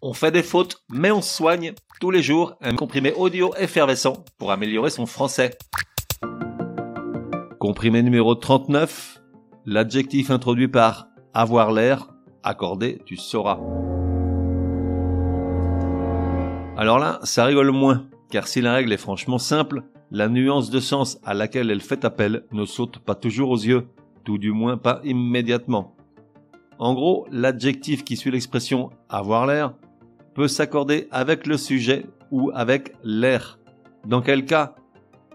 On fait des fautes, mais on soigne tous les jours un comprimé audio effervescent pour améliorer son français. Comprimé numéro 39, l'adjectif introduit par avoir l'air, accordé, tu sauras. Alors là, ça rigole moins, car si la règle est franchement simple, la nuance de sens à laquelle elle fait appel ne saute pas toujours aux yeux, tout du moins pas immédiatement. En gros, l'adjectif qui suit l'expression avoir l'air s'accorder avec le sujet ou avec l'air. Dans quel cas?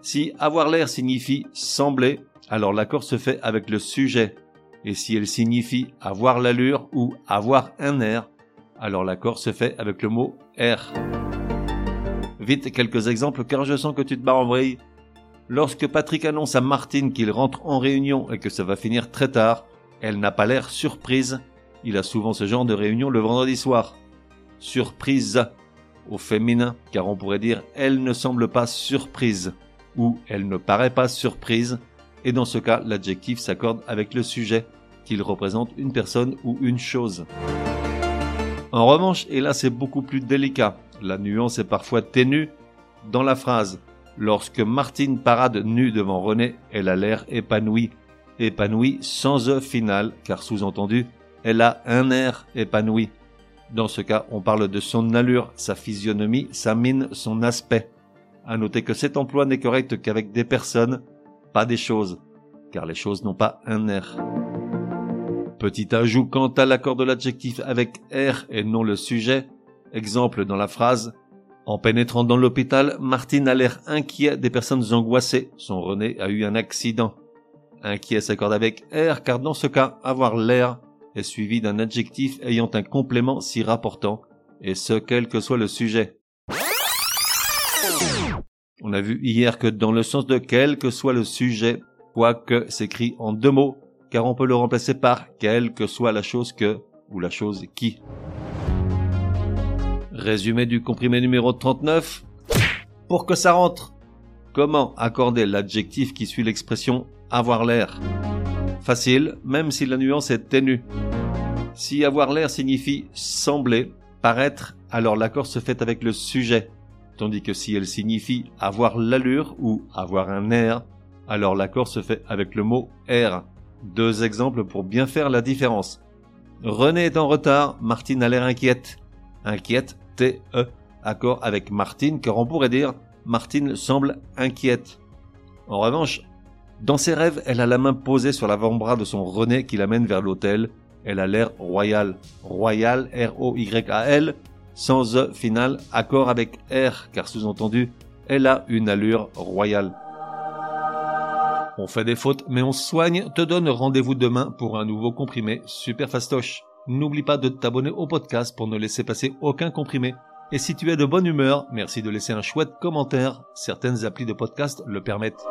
Si avoir l'air signifie sembler, alors l'accord se fait avec le sujet. Et si elle signifie avoir l'allure ou avoir un air, alors l'accord se fait avec le mot air. Vite quelques exemples car je sens que tu te barres en vrille. Lorsque Patrick annonce à Martine qu'il rentre en réunion et que ça va finir très tard, elle n'a pas l'air surprise. Il a souvent ce genre de réunion le vendredi soir surprise au féminin, car on pourrait dire elle ne semble pas surprise ou elle ne paraît pas surprise, et dans ce cas l'adjectif s'accorde avec le sujet, qu'il représente une personne ou une chose. En revanche, et là c'est beaucoup plus délicat, la nuance est parfois ténue dans la phrase. Lorsque Martine parade nue devant René, elle a l'air épanouie. Épanouie sans e final, car sous-entendu, elle a un air épanoui. Dans ce cas, on parle de son allure, sa physionomie, sa mine, son aspect. À noter que cet emploi n'est correct qu'avec des personnes, pas des choses, car les choses n'ont pas un air. Petit ajout quant à l'accord de l'adjectif avec R et non le sujet. Exemple dans la phrase En pénétrant dans l'hôpital, Martine a l'air inquiet des personnes angoissées. Son René a eu un accident. Inquiet s'accorde avec R car dans ce cas, avoir l'air est suivi d'un adjectif ayant un complément s'y rapportant, et ce quel que soit le sujet. On a vu hier que dans le sens de quel que soit le sujet, quoique s'écrit en deux mots, car on peut le remplacer par quelle que soit la chose que ou la chose qui. Résumé du comprimé numéro 39. Pour que ça rentre, comment accorder l'adjectif qui suit l'expression avoir l'air? Facile, même si la nuance est ténue. Si avoir l'air signifie sembler, paraître, alors l'accord se fait avec le sujet. Tandis que si elle signifie avoir l'allure ou avoir un air, alors l'accord se fait avec le mot air. Deux exemples pour bien faire la différence. René est en retard, Martine a l'air inquiète. Inquiète, T-E, accord avec Martine, car on pourrait dire Martine semble inquiète. En revanche, dans ses rêves, elle a la main posée sur l'avant-bras de son René qui l'amène vers l'hôtel. Elle a l'air royal. Royal, R-O-Y-A-L, sans E final, accord avec R, car sous-entendu, elle a une allure royale. On fait des fautes, mais on soigne, te donne rendez-vous demain pour un nouveau comprimé super fastoche. N'oublie pas de t'abonner au podcast pour ne laisser passer aucun comprimé. Et si tu es de bonne humeur, merci de laisser un chouette commentaire. Certaines applis de podcast le permettent.